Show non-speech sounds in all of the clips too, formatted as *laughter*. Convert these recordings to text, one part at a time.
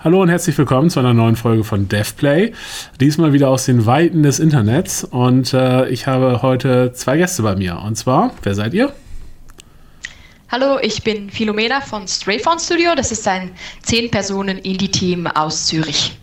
Hallo und herzlich willkommen zu einer neuen Folge von DevPlay. Diesmal wieder aus den Weiten des Internets und äh, ich habe heute zwei Gäste bei mir. Und zwar, wer seid ihr? Hallo, ich bin Philomena von Strayphone Studio. Das ist ein 10-Personen-Indie-Team aus Zürich.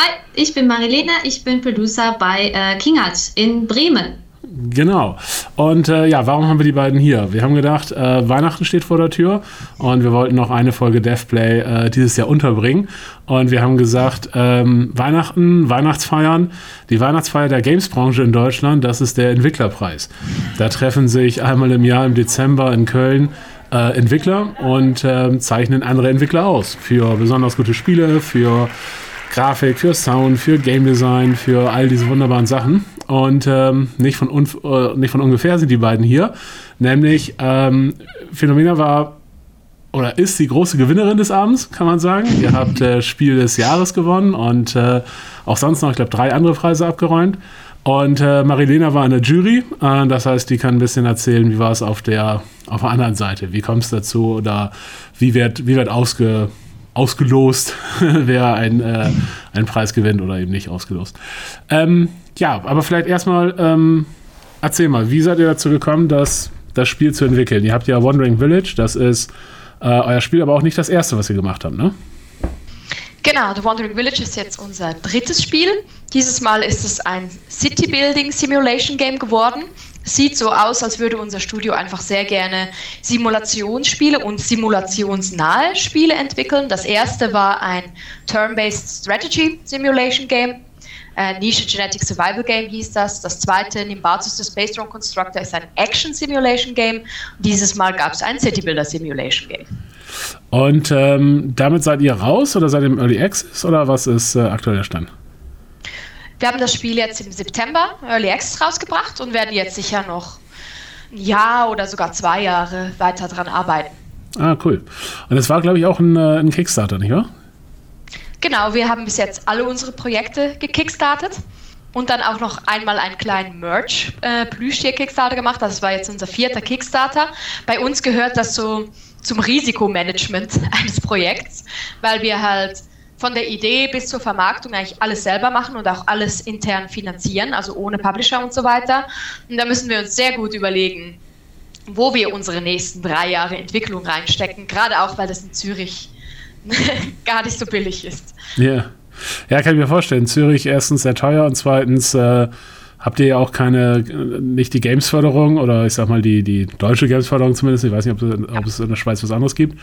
Hi, ich bin Marilena. Ich bin Producer bei äh, Kingart in Bremen. Genau. Und äh, ja, warum haben wir die beiden hier? Wir haben gedacht, äh, Weihnachten steht vor der Tür und wir wollten noch eine Folge DevPlay äh, dieses Jahr unterbringen. Und wir haben gesagt, ähm, Weihnachten, Weihnachtsfeiern, die Weihnachtsfeier der Gamesbranche in Deutschland, das ist der Entwicklerpreis. Da treffen sich einmal im Jahr im Dezember in Köln äh, Entwickler und ähm, zeichnen andere Entwickler aus für besonders gute Spiele, für Grafik, für Sound, für Game Design, für all diese wunderbaren Sachen. Und ähm, nicht, von äh, nicht von ungefähr sind die beiden hier. Nämlich ähm, Phänomena war oder ist die große Gewinnerin des Abends, kann man sagen. Ihr habt äh, Spiel des Jahres gewonnen und äh, auch sonst noch, ich glaube, drei andere Preise abgeräumt. Und äh, Marilena war in der Jury, äh, das heißt, die kann ein bisschen erzählen, wie war es auf der, auf der anderen Seite. Wie kommt es dazu oder wie wird, wie wird ausge, ausgelost, *laughs* wer ein, äh, einen Preis gewinnt oder eben nicht ausgelost. Ähm, ja, aber vielleicht erstmal, ähm, erzähl mal, wie seid ihr dazu gekommen, das, das Spiel zu entwickeln? Ihr habt ja Wandering Village, das ist äh, euer Spiel, aber auch nicht das erste, was ihr gemacht habt, ne? Genau, The Wandering Village ist jetzt unser drittes Spiel. Dieses Mal ist es ein City Building Simulation Game geworden sieht so aus, als würde unser Studio einfach sehr gerne Simulationsspiele und simulationsnahe Spiele entwickeln. Das erste war ein Turn-Based Strategy Simulation Game. Äh, Nische Genetic Survival Game hieß das. Das zweite, Nimbatus the Space Drone Constructor, ist ein Action Simulation Game. Dieses Mal gab es ein City Builder Simulation Game. Und ähm, damit seid ihr raus oder seid ihr im Early Access oder was ist äh, aktuell der Stand? Wir haben das Spiel jetzt im September Early Access rausgebracht und werden jetzt sicher noch ein Jahr oder sogar zwei Jahre weiter dran arbeiten. Ah, cool. Und es war, glaube ich, auch ein, äh, ein Kickstarter, nicht wahr? Genau, wir haben bis jetzt alle unsere Projekte gekickstartet und dann auch noch einmal einen kleinen Merch äh, Plüschtier-Kickstarter gemacht. Das war jetzt unser vierter Kickstarter. Bei uns gehört das so zum Risikomanagement *laughs* eines Projekts, weil wir halt von der Idee bis zur Vermarktung eigentlich alles selber machen und auch alles intern finanzieren, also ohne Publisher und so weiter. Und da müssen wir uns sehr gut überlegen, wo wir unsere nächsten drei Jahre Entwicklung reinstecken, gerade auch, weil das in Zürich *laughs* gar nicht so billig ist. Ja. Ja, kann ich mir vorstellen. Zürich erstens sehr teuer und zweitens äh, habt ihr ja auch keine, nicht die Games-Förderung oder ich sag mal die, die deutsche Games-Förderung zumindest. Ich weiß nicht, ob, ob, es in der Schweiz was anderes gibt.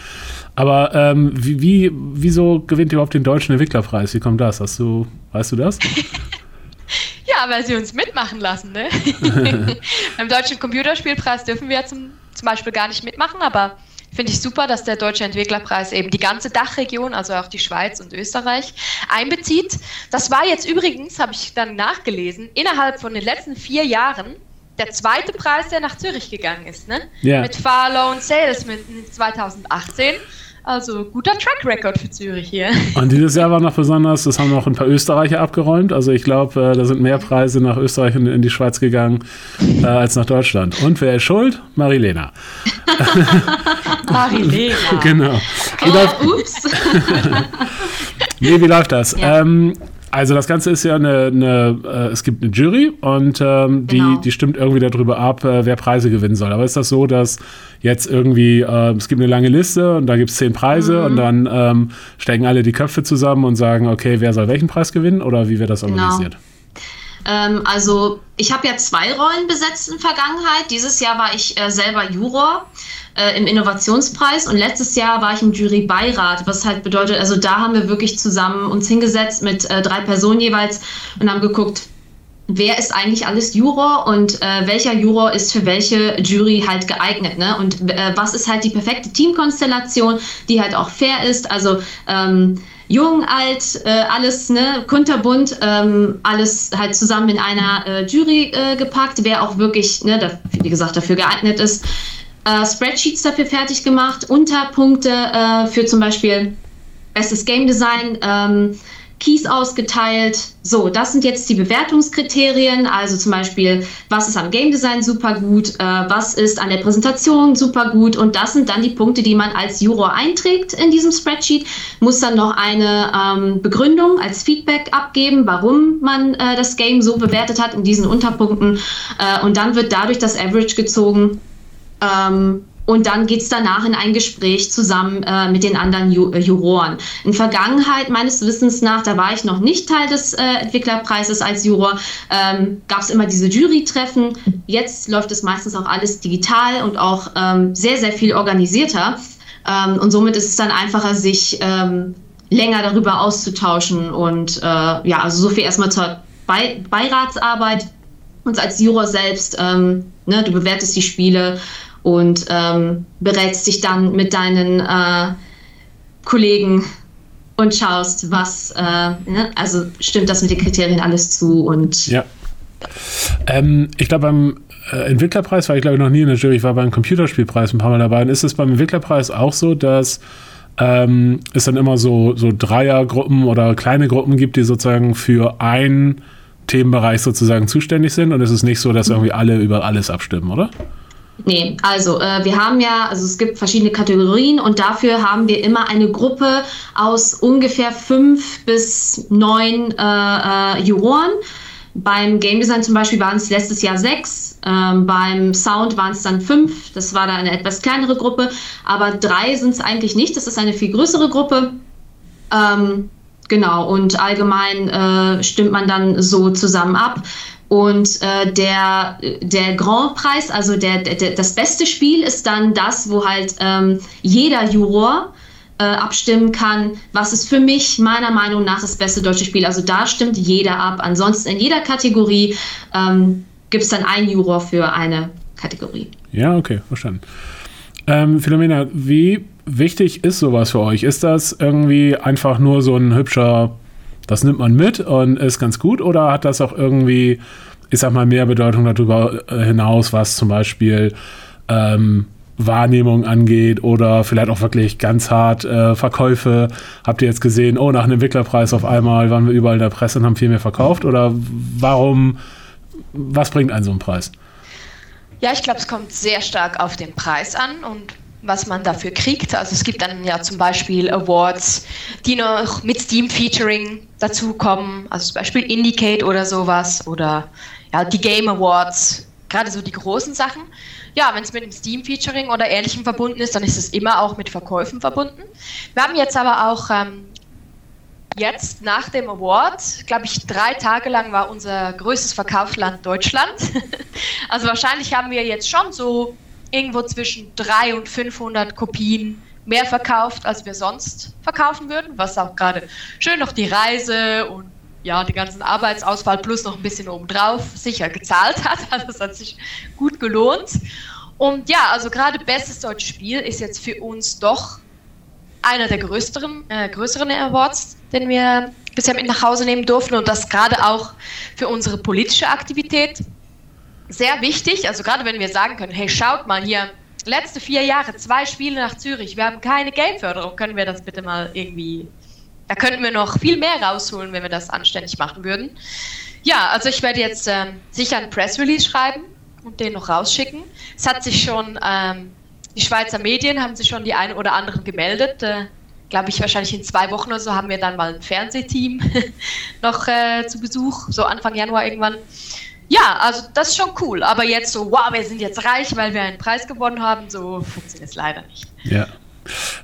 Aber ähm, wie, wie, wieso gewinnt ihr überhaupt den deutschen Entwicklerpreis? Wie kommt das? Hast du, weißt du das? *laughs* ja, weil sie uns mitmachen lassen, ne? *laughs* Beim deutschen Computerspielpreis dürfen wir ja zum, zum Beispiel gar nicht mitmachen, aber Finde ich super, dass der Deutsche Entwicklerpreis eben die ganze Dachregion, also auch die Schweiz und Österreich, einbezieht. Das war jetzt übrigens, habe ich dann nachgelesen, innerhalb von den letzten vier Jahren der zweite Preis, der nach Zürich gegangen ist. Ne? Yeah. Mit Far Loan Sales mit 2018 also guter Track Record für Zürich hier. Und dieses Jahr war noch besonders, das haben noch ein paar Österreicher abgeräumt. Also ich glaube, äh, da sind mehr Preise nach Österreich und in die Schweiz gegangen äh, als nach Deutschland. Und wer ist schuld? Marilena. *laughs* Marilena. *laughs* genau. Oh, ups. *laughs* nee, wie läuft das? Ja. Ähm, also das Ganze ist ja eine, eine äh, es gibt eine Jury und ähm, genau. die, die stimmt irgendwie darüber ab, äh, wer Preise gewinnen soll. Aber ist das so, dass jetzt irgendwie, äh, es gibt eine lange Liste und da gibt es zehn Preise mhm. und dann ähm, stecken alle die Köpfe zusammen und sagen, okay, wer soll welchen Preis gewinnen oder wie wird das genau. organisiert? Ähm, also ich habe ja zwei Rollen besetzt in Vergangenheit. Dieses Jahr war ich äh, selber Juror äh, im Innovationspreis und letztes Jahr war ich im Jurybeirat, was halt bedeutet, also da haben wir wirklich zusammen uns hingesetzt mit äh, drei Personen jeweils und haben geguckt, wer ist eigentlich alles Juror und äh, welcher Juror ist für welche Jury halt geeignet, ne? Und äh, was ist halt die perfekte Teamkonstellation, die halt auch fair ist. Also ähm, jung, alt, äh, alles, ne, kunterbunt, ähm, alles halt zusammen in einer äh, Jury äh, gepackt, wer auch wirklich, ne, da, wie gesagt, dafür geeignet ist. Äh, Spreadsheets dafür fertig gemacht, Unterpunkte äh, für zum Beispiel bestes Game Design, ähm, Keys ausgeteilt. So, das sind jetzt die Bewertungskriterien. Also zum Beispiel, was ist am Game Design super gut, äh, was ist an der Präsentation super gut. Und das sind dann die Punkte, die man als Juror einträgt in diesem Spreadsheet. Muss dann noch eine ähm, Begründung als Feedback abgeben, warum man äh, das Game so bewertet hat in diesen Unterpunkten. Äh, und dann wird dadurch das Average gezogen. Ähm, und dann geht es danach in ein Gespräch zusammen äh, mit den anderen Ju äh, Juroren. In Vergangenheit, meines Wissens nach, da war ich noch nicht Teil des äh, Entwicklerpreises als Juror, ähm, gab es immer diese Jurytreffen. Jetzt läuft es meistens auch alles digital und auch ähm, sehr, sehr viel organisierter. Ähm, und somit ist es dann einfacher, sich ähm, länger darüber auszutauschen. Und äh, ja, also so viel erstmal zur Be Beiratsarbeit. Und als Juror selbst, ähm, ne, du bewertest die Spiele und ähm, berätst dich dann mit deinen äh, Kollegen und schaust, was, äh, ne? also stimmt das mit den Kriterien alles zu und. Ja. Ähm, ich glaube, beim äh, Entwicklerpreis war ich, glaube ich, noch nie in der Jury. Ich war beim Computerspielpreis ein paar Mal dabei. Und ist es beim Entwicklerpreis auch so, dass ähm, es dann immer so, so Dreiergruppen oder kleine Gruppen gibt, die sozusagen für einen Themenbereich sozusagen zuständig sind? Und es ist nicht so, dass irgendwie alle über alles abstimmen, oder? Nee, also äh, wir haben ja, also es gibt verschiedene Kategorien und dafür haben wir immer eine Gruppe aus ungefähr fünf bis neun äh, äh, Juroren. Beim Game Design zum Beispiel waren es letztes Jahr sechs, ähm, beim Sound waren es dann fünf, das war dann eine etwas kleinere Gruppe, aber drei sind es eigentlich nicht, das ist eine viel größere Gruppe. Ähm, genau, und allgemein äh, stimmt man dann so zusammen ab. Und äh, der, der Grand Preis, also der, der, das beste Spiel, ist dann das, wo halt ähm, jeder Juror äh, abstimmen kann, was ist für mich meiner Meinung nach das beste deutsche Spiel. Also da stimmt jeder ab. Ansonsten in jeder Kategorie ähm, gibt es dann einen Juror für eine Kategorie. Ja, okay, verstanden. Ähm, Philomena, wie wichtig ist sowas für euch? Ist das irgendwie einfach nur so ein hübscher das nimmt man mit und ist ganz gut oder hat das auch irgendwie, ich sag mal, mehr Bedeutung darüber äh, hinaus, was zum Beispiel ähm, Wahrnehmung angeht oder vielleicht auch wirklich ganz hart äh, Verkäufe. Habt ihr jetzt gesehen, oh, nach einem Entwicklerpreis auf einmal waren wir überall in der Presse und haben viel mehr verkauft? Oder warum, was bringt einen so einen Preis? Ja, ich glaube, es kommt sehr stark auf den Preis an und was man dafür kriegt. Also es gibt dann ja zum Beispiel Awards, die noch mit Steam-Featuring dazukommen, also zum Beispiel Indicate oder sowas oder ja, die Game Awards, gerade so die großen Sachen. Ja, wenn es mit dem Steam-Featuring oder ähnlichem verbunden ist, dann ist es immer auch mit Verkäufen verbunden. Wir haben jetzt aber auch ähm, jetzt nach dem Award, glaube ich, drei Tage lang war unser größtes Verkaufsland Deutschland. *laughs* also wahrscheinlich haben wir jetzt schon so irgendwo zwischen 300 und 500 Kopien mehr verkauft, als wir sonst verkaufen würden, was auch gerade schön noch die Reise und ja, den ganzen Arbeitsausfall plus noch ein bisschen obendrauf sicher gezahlt *laughs* hat. Also es hat sich gut gelohnt. Und ja, also gerade bestes deutsches Spiel ist jetzt für uns doch einer der größeren, äh, größeren Awards, den wir bisher mit nach Hause nehmen durften und das gerade auch für unsere politische Aktivität sehr wichtig, also gerade wenn wir sagen können, hey, schaut mal hier, letzte vier Jahre, zwei Spiele nach Zürich, wir haben keine Gameförderung, können wir das bitte mal irgendwie, da könnten wir noch viel mehr rausholen, wenn wir das anständig machen würden. Ja, also ich werde jetzt ähm, sicher einen Press Release schreiben und den noch rausschicken. Es hat sich schon, ähm, die Schweizer Medien haben sich schon die einen oder anderen gemeldet. Äh, Glaube ich, wahrscheinlich in zwei Wochen oder so haben wir dann mal ein Fernsehteam *laughs* noch äh, zu Besuch, so Anfang Januar irgendwann. Ja, also das ist schon cool. Aber jetzt so, wow, wir sind jetzt reich, weil wir einen Preis gewonnen haben, so funktioniert es leider nicht. Ja.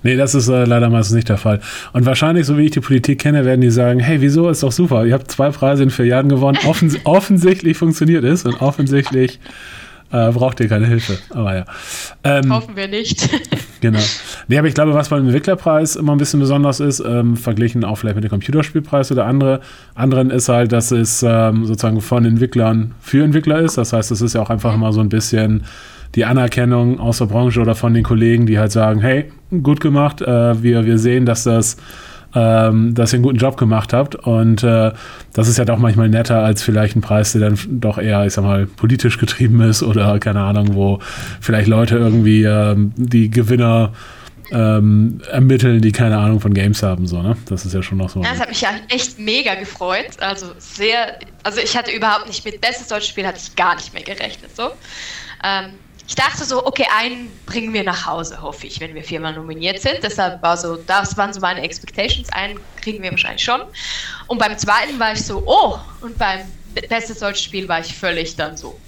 Nee, das ist äh, leider meistens nicht der Fall. Und wahrscheinlich, so wie ich die Politik kenne, werden die sagen, hey, wieso, ist doch super, ihr habt zwei Preise in vier Jahren gewonnen, Offens *laughs* offensichtlich funktioniert es und offensichtlich äh, braucht ihr keine Hilfe. Aber ja. Ähm, Hoffen wir nicht. *laughs* genau. Nee, aber ich glaube, was beim Entwicklerpreis immer ein bisschen besonders ist, ähm, verglichen auch vielleicht mit dem Computerspielpreis oder andere, anderen, ist halt, dass es ähm, sozusagen von Entwicklern für Entwickler ist. Das heißt, es ist ja auch einfach immer so ein bisschen die Anerkennung aus der Branche oder von den Kollegen, die halt sagen, hey, gut gemacht, äh, wir, wir sehen, dass das ähm, dass ihr einen guten Job gemacht habt. Und äh, das ist ja doch manchmal netter als vielleicht ein Preis, der dann doch eher, ich sag mal, politisch getrieben ist oder keine Ahnung, wo vielleicht Leute irgendwie ähm, die Gewinner ähm, ermitteln, die keine Ahnung von Games haben. So, ne? Das ist ja schon noch so. Ja, das hat mich ja echt mega gefreut. Also sehr, also ich hatte überhaupt nicht mit bestes deutsches Spiel hatte ich gar nicht mehr gerechnet. So. Ähm, ich dachte so, okay, einen bringen wir nach Hause, hoffe ich, wenn wir viermal nominiert sind. Deshalb war so, das waren so meine Expectations. Einen kriegen wir wahrscheinlich schon. Und beim zweiten war ich so, oh, und beim bestes deutsches Spiel war ich völlig dann so.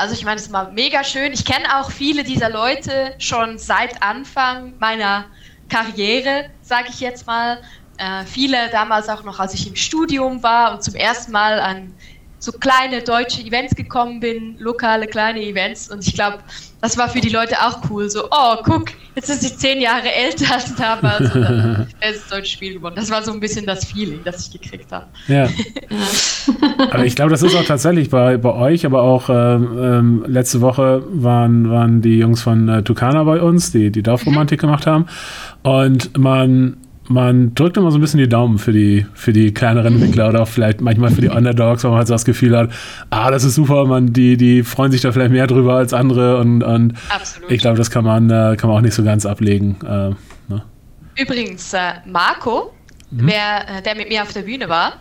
Also ich meine, es war mega schön. Ich kenne auch viele dieser Leute schon seit Anfang meiner Karriere, sage ich jetzt mal. Äh, viele damals auch noch, als ich im Studium war und zum ersten Mal an so kleine deutsche Events gekommen bin, lokale kleine Events. Und ich glaube, das war für die Leute auch cool. So, oh, guck, jetzt ist sie zehn Jahre älter als damals. Und das deutsche Spiel gewonnen. Das war so ein bisschen das Feeling, das ich gekriegt habe. Ja. *laughs* aber ich glaube, das ist auch tatsächlich bei, bei euch, aber auch ähm, ähm, letzte Woche waren, waren die Jungs von äh, Tukana bei uns, die die Dorfromantik mhm. gemacht haben. Und man man drückt immer so ein bisschen die Daumen für die, für die kleineren Entwickler oder auch vielleicht manchmal für die Underdogs, weil man halt so das Gefühl hat, ah, das ist super, man, die, die freuen sich da vielleicht mehr drüber als andere und, und ich glaube, das kann man, äh, kann man auch nicht so ganz ablegen. Äh, ne? Übrigens, äh, Marco, mhm. wer, äh, der mit mir auf der Bühne war,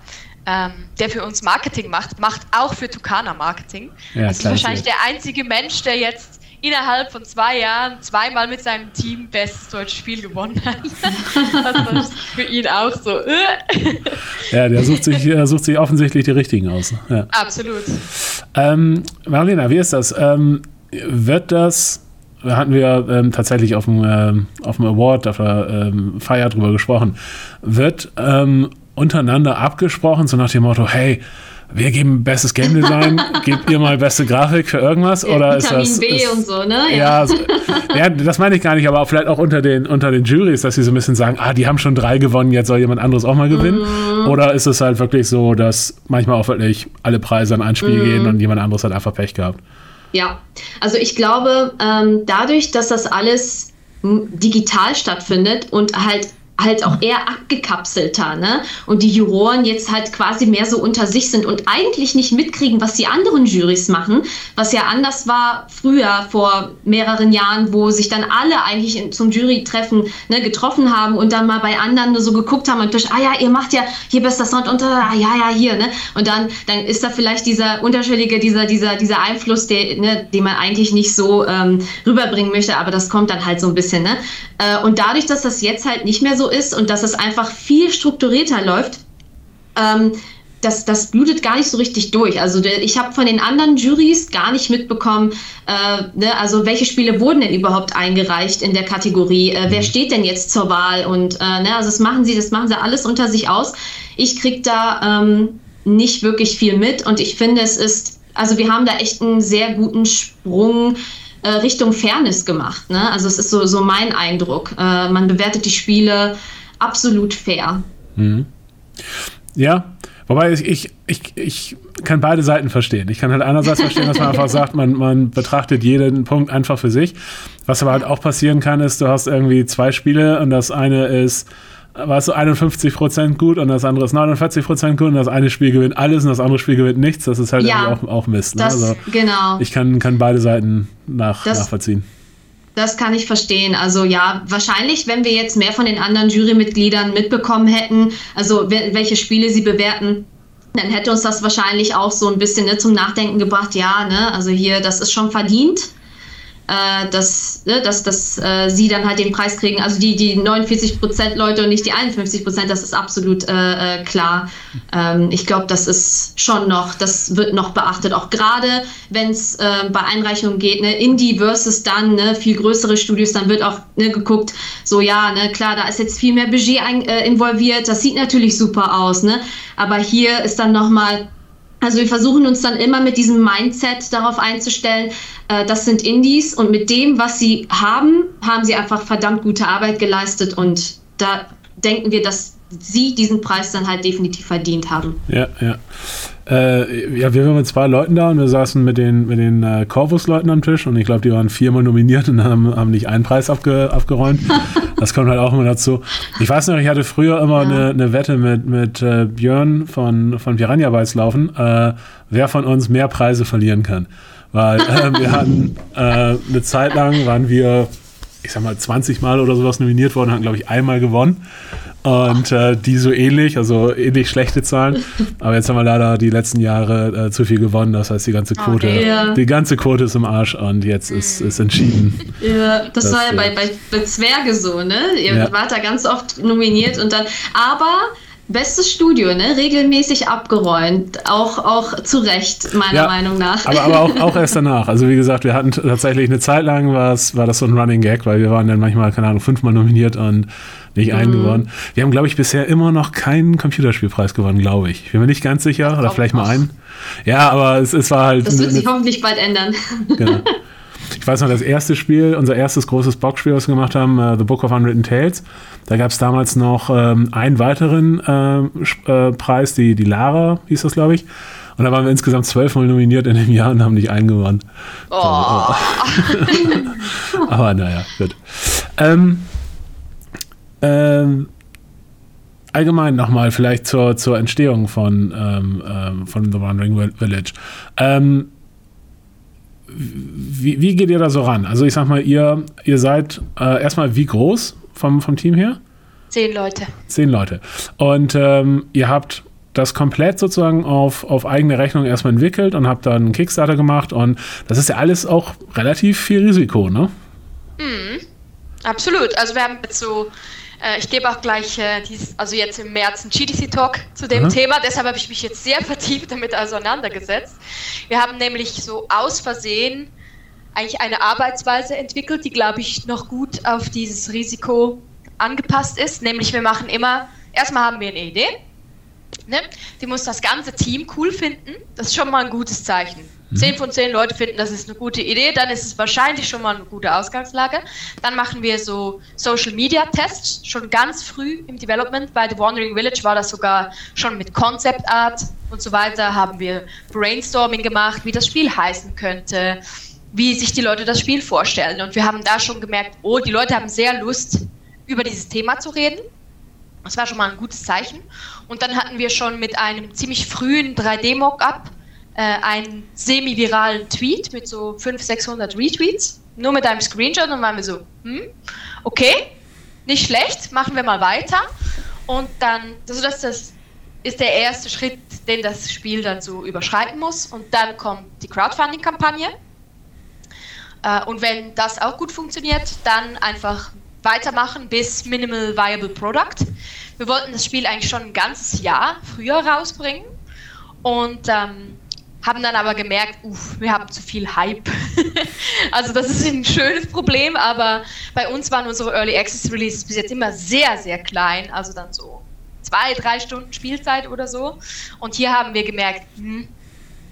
ähm, der für uns Marketing macht, macht auch für Tukana Marketing. Ja, das ist wahrscheinlich der einzige Mensch, der jetzt innerhalb von zwei Jahren zweimal mit seinem Team bestes deutsches Spiel gewonnen hat. *laughs* das ist für ihn auch so. Äh. ja, der sucht sich, der sucht sich offensichtlich die richtigen aus. Ja. Absolut. Ähm, Marlena, wie ist das? Ähm, wird das hatten wir ähm, tatsächlich auf dem, ähm, auf dem Award, auf der ähm, Feier drüber gesprochen, wird ähm, untereinander abgesprochen, so nach dem Motto, hey, wir geben bestes Game Design, *laughs* gebt ihr mal beste Grafik für irgendwas? Ja, oder Vitamin ist das, B ist, und so, ne? Ja, so, ja, das meine ich gar nicht, aber vielleicht auch unter den, unter den Juries, dass sie so ein bisschen sagen, ah, die haben schon drei gewonnen, jetzt soll jemand anderes auch mal gewinnen. Mm. Oder ist es halt wirklich so, dass manchmal auch wirklich alle Preise an ein Spiel mm. gehen und jemand anderes hat einfach Pech gehabt? Ja, also ich glaube, ähm, dadurch, dass das alles digital stattfindet und halt halt auch eher abgekapselter, ne? Und die Juroren jetzt halt quasi mehr so unter sich sind und eigentlich nicht mitkriegen, was die anderen Jurys machen, was ja anders war früher vor mehreren Jahren, wo sich dann alle eigentlich zum Jurytreffen ne, getroffen haben und dann mal bei anderen nur so geguckt haben und durch, ah ja, ihr macht ja hier bester Sound und ah, ja, ja, hier, ne? Und dann, dann ist da vielleicht dieser unterschwellige, dieser, dieser, dieser Einfluss, der, ne, den man eigentlich nicht so ähm, rüberbringen möchte, aber das kommt dann halt so ein bisschen, ne? Äh, und dadurch, dass das jetzt halt nicht mehr so ist und dass es einfach viel strukturierter läuft, ähm, das, das blutet gar nicht so richtig durch. Also ich habe von den anderen Juries gar nicht mitbekommen, äh, ne, also welche Spiele wurden denn überhaupt eingereicht in der Kategorie, äh, wer mhm. steht denn jetzt zur Wahl und äh, ne, also das machen sie, das machen sie alles unter sich aus. Ich kriege da ähm, nicht wirklich viel mit und ich finde, es ist, also wir haben da echt einen sehr guten Sprung äh, Richtung Fairness gemacht. Ne? Also es ist so, so mein Eindruck. Äh, man bewertet die Spiele absolut fair. Mhm. Ja, wobei ich, ich, ich, ich kann beide Seiten verstehen. Ich kann halt einerseits verstehen, dass man *laughs* einfach sagt, man, man betrachtet jeden Punkt einfach für sich. Was aber halt auch passieren kann, ist, du hast irgendwie zwei Spiele und das eine ist warst du 51% gut und das andere ist 49% gut und das eine Spiel gewinnt alles und das andere Spiel gewinnt nichts. Das ist halt ja, auch, auch Mist. Ne? Das, also genau. Ich kann, kann beide Seiten nach, das, nachvollziehen. Das kann ich verstehen. Also ja, wahrscheinlich, wenn wir jetzt mehr von den anderen Jurymitgliedern mitbekommen hätten, also welche Spiele sie bewerten, dann hätte uns das wahrscheinlich auch so ein bisschen ne, zum Nachdenken gebracht. Ja, ne, also hier, das ist schon verdient äh, dass, ne, dass, dass äh, sie dann halt den Preis kriegen. Also die, die 49 Prozent Leute und nicht die 51 Prozent, das ist absolut äh, äh, klar. Ähm, ich glaube, das ist schon noch, das wird noch beachtet, auch gerade wenn es äh, bei Einreichungen geht, ne, Indie versus dann ne, viel größere Studios, dann wird auch ne, geguckt, so ja, ne, klar, da ist jetzt viel mehr Budget ein, äh, involviert, das sieht natürlich super aus, ne, aber hier ist dann nochmal Also wir versuchen uns dann immer mit diesem Mindset darauf einzustellen, äh, das sind Indies und mit dem, was sie haben, haben sie einfach verdammt gute Arbeit geleistet und da denken wir, dass sie diesen Preis dann halt definitiv verdient haben. Ja, ja. Äh, ja, wir waren mit zwei Leuten da und wir saßen mit den, mit den äh, Corvus-Leuten am Tisch und ich glaube, die waren viermal nominiert und haben, haben nicht einen Preis abge, abgeräumt. *laughs* das kommt halt auch immer dazu. Ich weiß noch, ich hatte früher immer ja. eine, eine Wette mit, mit äh, Björn von, von Piranha Bytes laufen, äh, wer von uns mehr Preise verlieren kann. Weil äh, wir *laughs* hatten äh, eine Zeit lang, waren wir, ich sag mal, 20 Mal oder sowas nominiert worden, hatten, glaube ich, einmal gewonnen. Und äh, die so ähnlich, also ähnlich schlechte Zahlen. *laughs* Aber jetzt haben wir leider die letzten Jahre äh, zu viel gewonnen. Das heißt, die ganze oh, Quote, okay, ja. die ganze Quote ist im Arsch und jetzt ist, ist entschieden. Ja, das, das war ja bei, bei, bei Zwerge so, ne? Ihr ja. wart da ganz oft nominiert und dann, aber Bestes Studio, ne? Regelmäßig abgeräumt. Auch, auch zu Recht, meiner ja, Meinung nach. Aber, aber auch, auch *laughs* erst danach. Also wie gesagt, wir hatten tatsächlich eine Zeit lang war das so ein Running Gag, weil wir waren dann manchmal, keine Ahnung, fünfmal nominiert und nicht mhm. einen gewonnen. Wir haben, glaube ich, bisher immer noch keinen Computerspielpreis gewonnen, glaube ich. Ich bin mir nicht ganz sicher. Oder vielleicht mal einen. Ja, aber es, es war halt. Das wird sich hoffentlich bald ändern. Genau. *laughs* Weiß noch, das erste Spiel, unser erstes großes Boxspiel, was wir gemacht haben, uh, The Book of Unwritten Tales, da gab es damals noch ähm, einen weiteren äh, äh, Preis, die, die Lara hieß das, glaube ich. Und da waren wir insgesamt zwölfmal nominiert in dem Jahr und haben nicht einen gewonnen. Oh. oh. *laughs* Aber naja, gut. Ähm, ähm, allgemein nochmal vielleicht zur, zur Entstehung von, ähm, ähm, von The Wandering Village. Ähm, wie, wie, geht ihr da so ran? Also ich sag mal, ihr, ihr seid äh, erstmal wie groß vom, vom Team her? Zehn Leute. Zehn Leute. Und ähm, ihr habt das komplett sozusagen auf, auf eigene Rechnung erstmal entwickelt und habt dann einen Kickstarter gemacht und das ist ja alles auch relativ viel Risiko, ne? Mhm. Absolut. Also wir haben jetzt so ich gebe auch gleich, äh, dies, also jetzt im März, einen GDC-Talk zu dem mhm. Thema. Deshalb habe ich mich jetzt sehr *laughs* vertieft damit auseinandergesetzt. Wir haben nämlich so aus Versehen eigentlich eine Arbeitsweise entwickelt, die, glaube ich, noch gut auf dieses Risiko angepasst ist. Nämlich wir machen immer, erstmal haben wir eine Idee. Ne? Die muss das ganze Team cool finden. Das ist schon mal ein gutes Zeichen. Zehn von zehn Leute finden, das ist eine gute Idee, dann ist es wahrscheinlich schon mal eine gute Ausgangslage. Dann machen wir so Social Media Tests, schon ganz früh im Development. Bei The Wandering Village war das sogar schon mit Concept Art und so weiter. Haben wir Brainstorming gemacht, wie das Spiel heißen könnte, wie sich die Leute das Spiel vorstellen. Und wir haben da schon gemerkt, oh, die Leute haben sehr Lust, über dieses Thema zu reden. Das war schon mal ein gutes Zeichen. Und dann hatten wir schon mit einem ziemlich frühen 3D-Mockup äh, einen semi-viralen Tweet mit so 500, 600 Retweets, nur mit einem Screenshot und dann waren wir so, hm, okay, nicht schlecht, machen wir mal weiter. Und dann, also das, das ist der erste Schritt, den das Spiel dann so überschreiten muss. Und dann kommt die Crowdfunding-Kampagne. Äh, und wenn das auch gut funktioniert, dann einfach weitermachen bis Minimal Viable Product. Wir wollten das Spiel eigentlich schon ein ganzes Jahr früher rausbringen. Und ähm, haben dann aber gemerkt, uff, wir haben zu viel Hype. *laughs* also das ist ein schönes Problem, aber bei uns waren unsere Early Access Releases bis jetzt immer sehr, sehr klein, also dann so zwei, drei Stunden Spielzeit oder so. Und hier haben wir gemerkt, hm,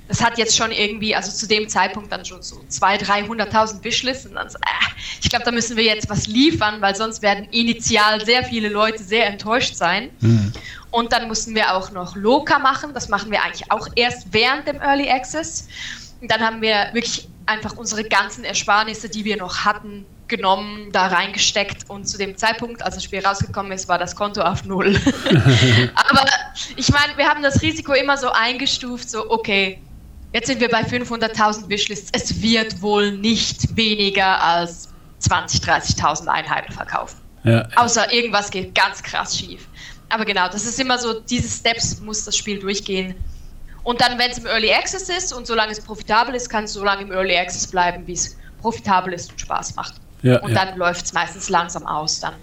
das hat jetzt schon irgendwie, also zu dem Zeitpunkt dann schon so 200.000, 300.000 Wishlists und dann so, äh, ich glaube, da müssen wir jetzt was liefern, weil sonst werden initial sehr viele Leute sehr enttäuscht sein. Mhm. Und dann mussten wir auch noch Loka machen, das machen wir eigentlich auch erst während dem Early Access. Und dann haben wir wirklich einfach unsere ganzen Ersparnisse, die wir noch hatten, genommen, da reingesteckt und zu dem Zeitpunkt, als das Spiel rausgekommen ist, war das Konto auf Null. *laughs* Aber ich meine, wir haben das Risiko immer so eingestuft, so okay, Jetzt sind wir bei 500.000 Wishlists. Es wird wohl nicht weniger als 20.000, 30.000 Einheiten verkaufen. Ja. Außer irgendwas geht ganz krass schief. Aber genau, das ist immer so, diese Steps muss das Spiel durchgehen. Und dann, wenn es im Early Access ist und solange es profitabel ist, kann es so lange im Early Access bleiben, wie es profitabel ist und Spaß macht. Ja, und ja. dann läuft es meistens langsam aus. Dann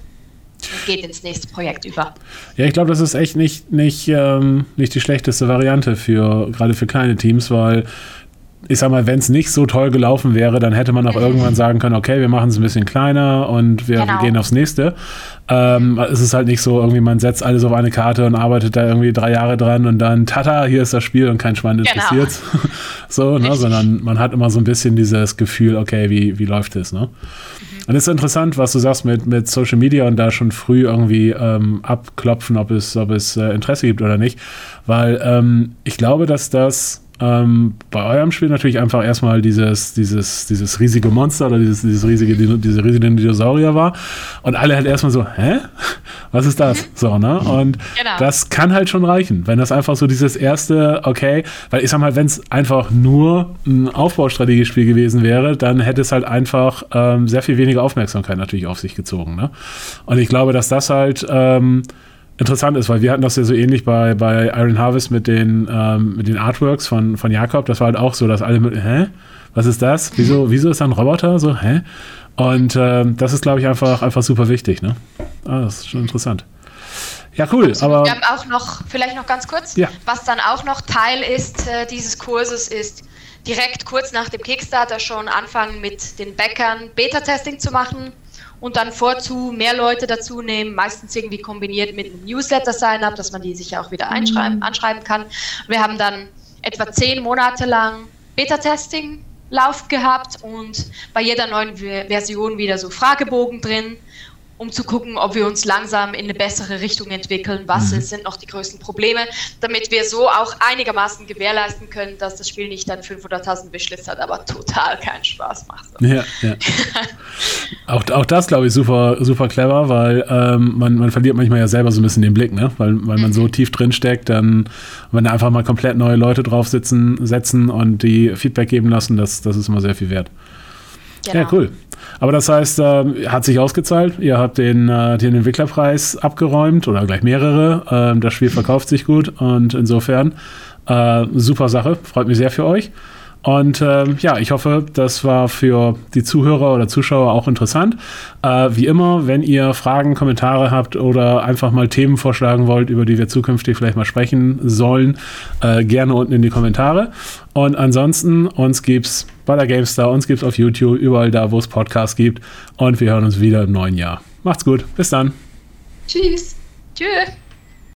und geht ins nächste Projekt über. Ja, ich glaube, das ist echt nicht, nicht, ähm, nicht die schlechteste Variante für gerade für kleine Teams, weil ich sag mal, wenn es nicht so toll gelaufen wäre, dann hätte man auch irgendwann sagen können, okay, wir machen es ein bisschen kleiner und wir, genau. gehen aufs nächste. Ähm, es ist halt nicht so, irgendwie man setzt alles auf eine Karte und arbeitet da irgendwie drei Jahre dran und dann, tata, hier ist das Spiel und kein Schwein interessiert. Genau. *laughs* so, ne? sondern man hat immer so ein bisschen dieses Gefühl, okay, wie, wie läuft es, ne? Mhm. Und es ist interessant, was du sagst mit, mit Social Media und da schon früh irgendwie ähm, abklopfen, ob es, ob es äh, Interesse gibt oder nicht. Weil ähm, ich glaube, dass das ähm, bei eurem Spiel natürlich einfach erstmal dieses, dieses, dieses riesige Monster oder dieses, dieses riesige, diese riesigen Dinosaurier war. Und alle halt erstmal so, hä? *laughs* Was ist das? Mhm. So, ne? Und genau. das kann halt schon reichen, wenn das einfach so dieses erste, okay, weil ich sag mal, wenn es einfach nur ein Aufbaustrategiespiel gewesen wäre, dann hätte es halt einfach ähm, sehr viel weniger Aufmerksamkeit natürlich auf sich gezogen, ne? Und ich glaube, dass das halt, ähm, interessant ist, weil wir hatten das ja so ähnlich bei, bei Iron Harvest mit den, ähm, mit den Artworks von, von Jakob. Das war halt auch so, dass alle mit, hä? Was ist das? Wieso, wieso ist da ein Roboter? So, hä? Und ähm, das ist, glaube ich, einfach, einfach super wichtig, ne? Ah, das ist schon interessant. Ja, cool. Aber wir haben auch noch, vielleicht noch ganz kurz, ja. was dann auch noch Teil ist äh, dieses Kurses, ist direkt kurz nach dem Kickstarter schon anfangen mit den Bäckern Beta-Testing zu machen und dann vorzu mehr Leute dazu nehmen, meistens irgendwie kombiniert mit einem Newsletter-Sign-up, dass man die sich auch wieder einschreiben, mhm. anschreiben kann. Wir haben dann etwa zehn Monate lang Beta-Testing Lauf gehabt und bei jeder neuen Version wieder so Fragebogen drin um zu gucken, ob wir uns langsam in eine bessere Richtung entwickeln. Was mhm. sind noch die größten Probleme, damit wir so auch einigermaßen gewährleisten können, dass das Spiel nicht dann 500.000 Wishlist hat, aber total keinen Spaß macht. Ja, ja. *laughs* auch, auch das, glaube ich, super, super clever, weil ähm, man, man verliert manchmal ja selber so ein bisschen den Blick, ne? weil, weil man mhm. so tief drin steckt, dann, wenn da einfach mal komplett neue Leute drauf sitzen, setzen und die Feedback geben lassen, das, das ist immer sehr viel wert. Genau. Ja, cool. Aber das heißt, äh, hat sich ausgezahlt. Ihr habt den, äh, den Entwicklerpreis abgeräumt oder gleich mehrere. Äh, das Spiel verkauft sich gut und insofern äh, super Sache. Freut mich sehr für euch. Und äh, ja, ich hoffe, das war für die Zuhörer oder Zuschauer auch interessant. Äh, wie immer, wenn ihr Fragen, Kommentare habt oder einfach mal Themen vorschlagen wollt, über die wir zukünftig vielleicht mal sprechen sollen, äh, gerne unten in die Kommentare. Und ansonsten, uns gibt's bei der GameStar, uns gibt's auf YouTube, überall da, wo es Podcasts gibt. Und wir hören uns wieder im neuen Jahr. Macht's gut. Bis dann. Tschüss. Tschüss.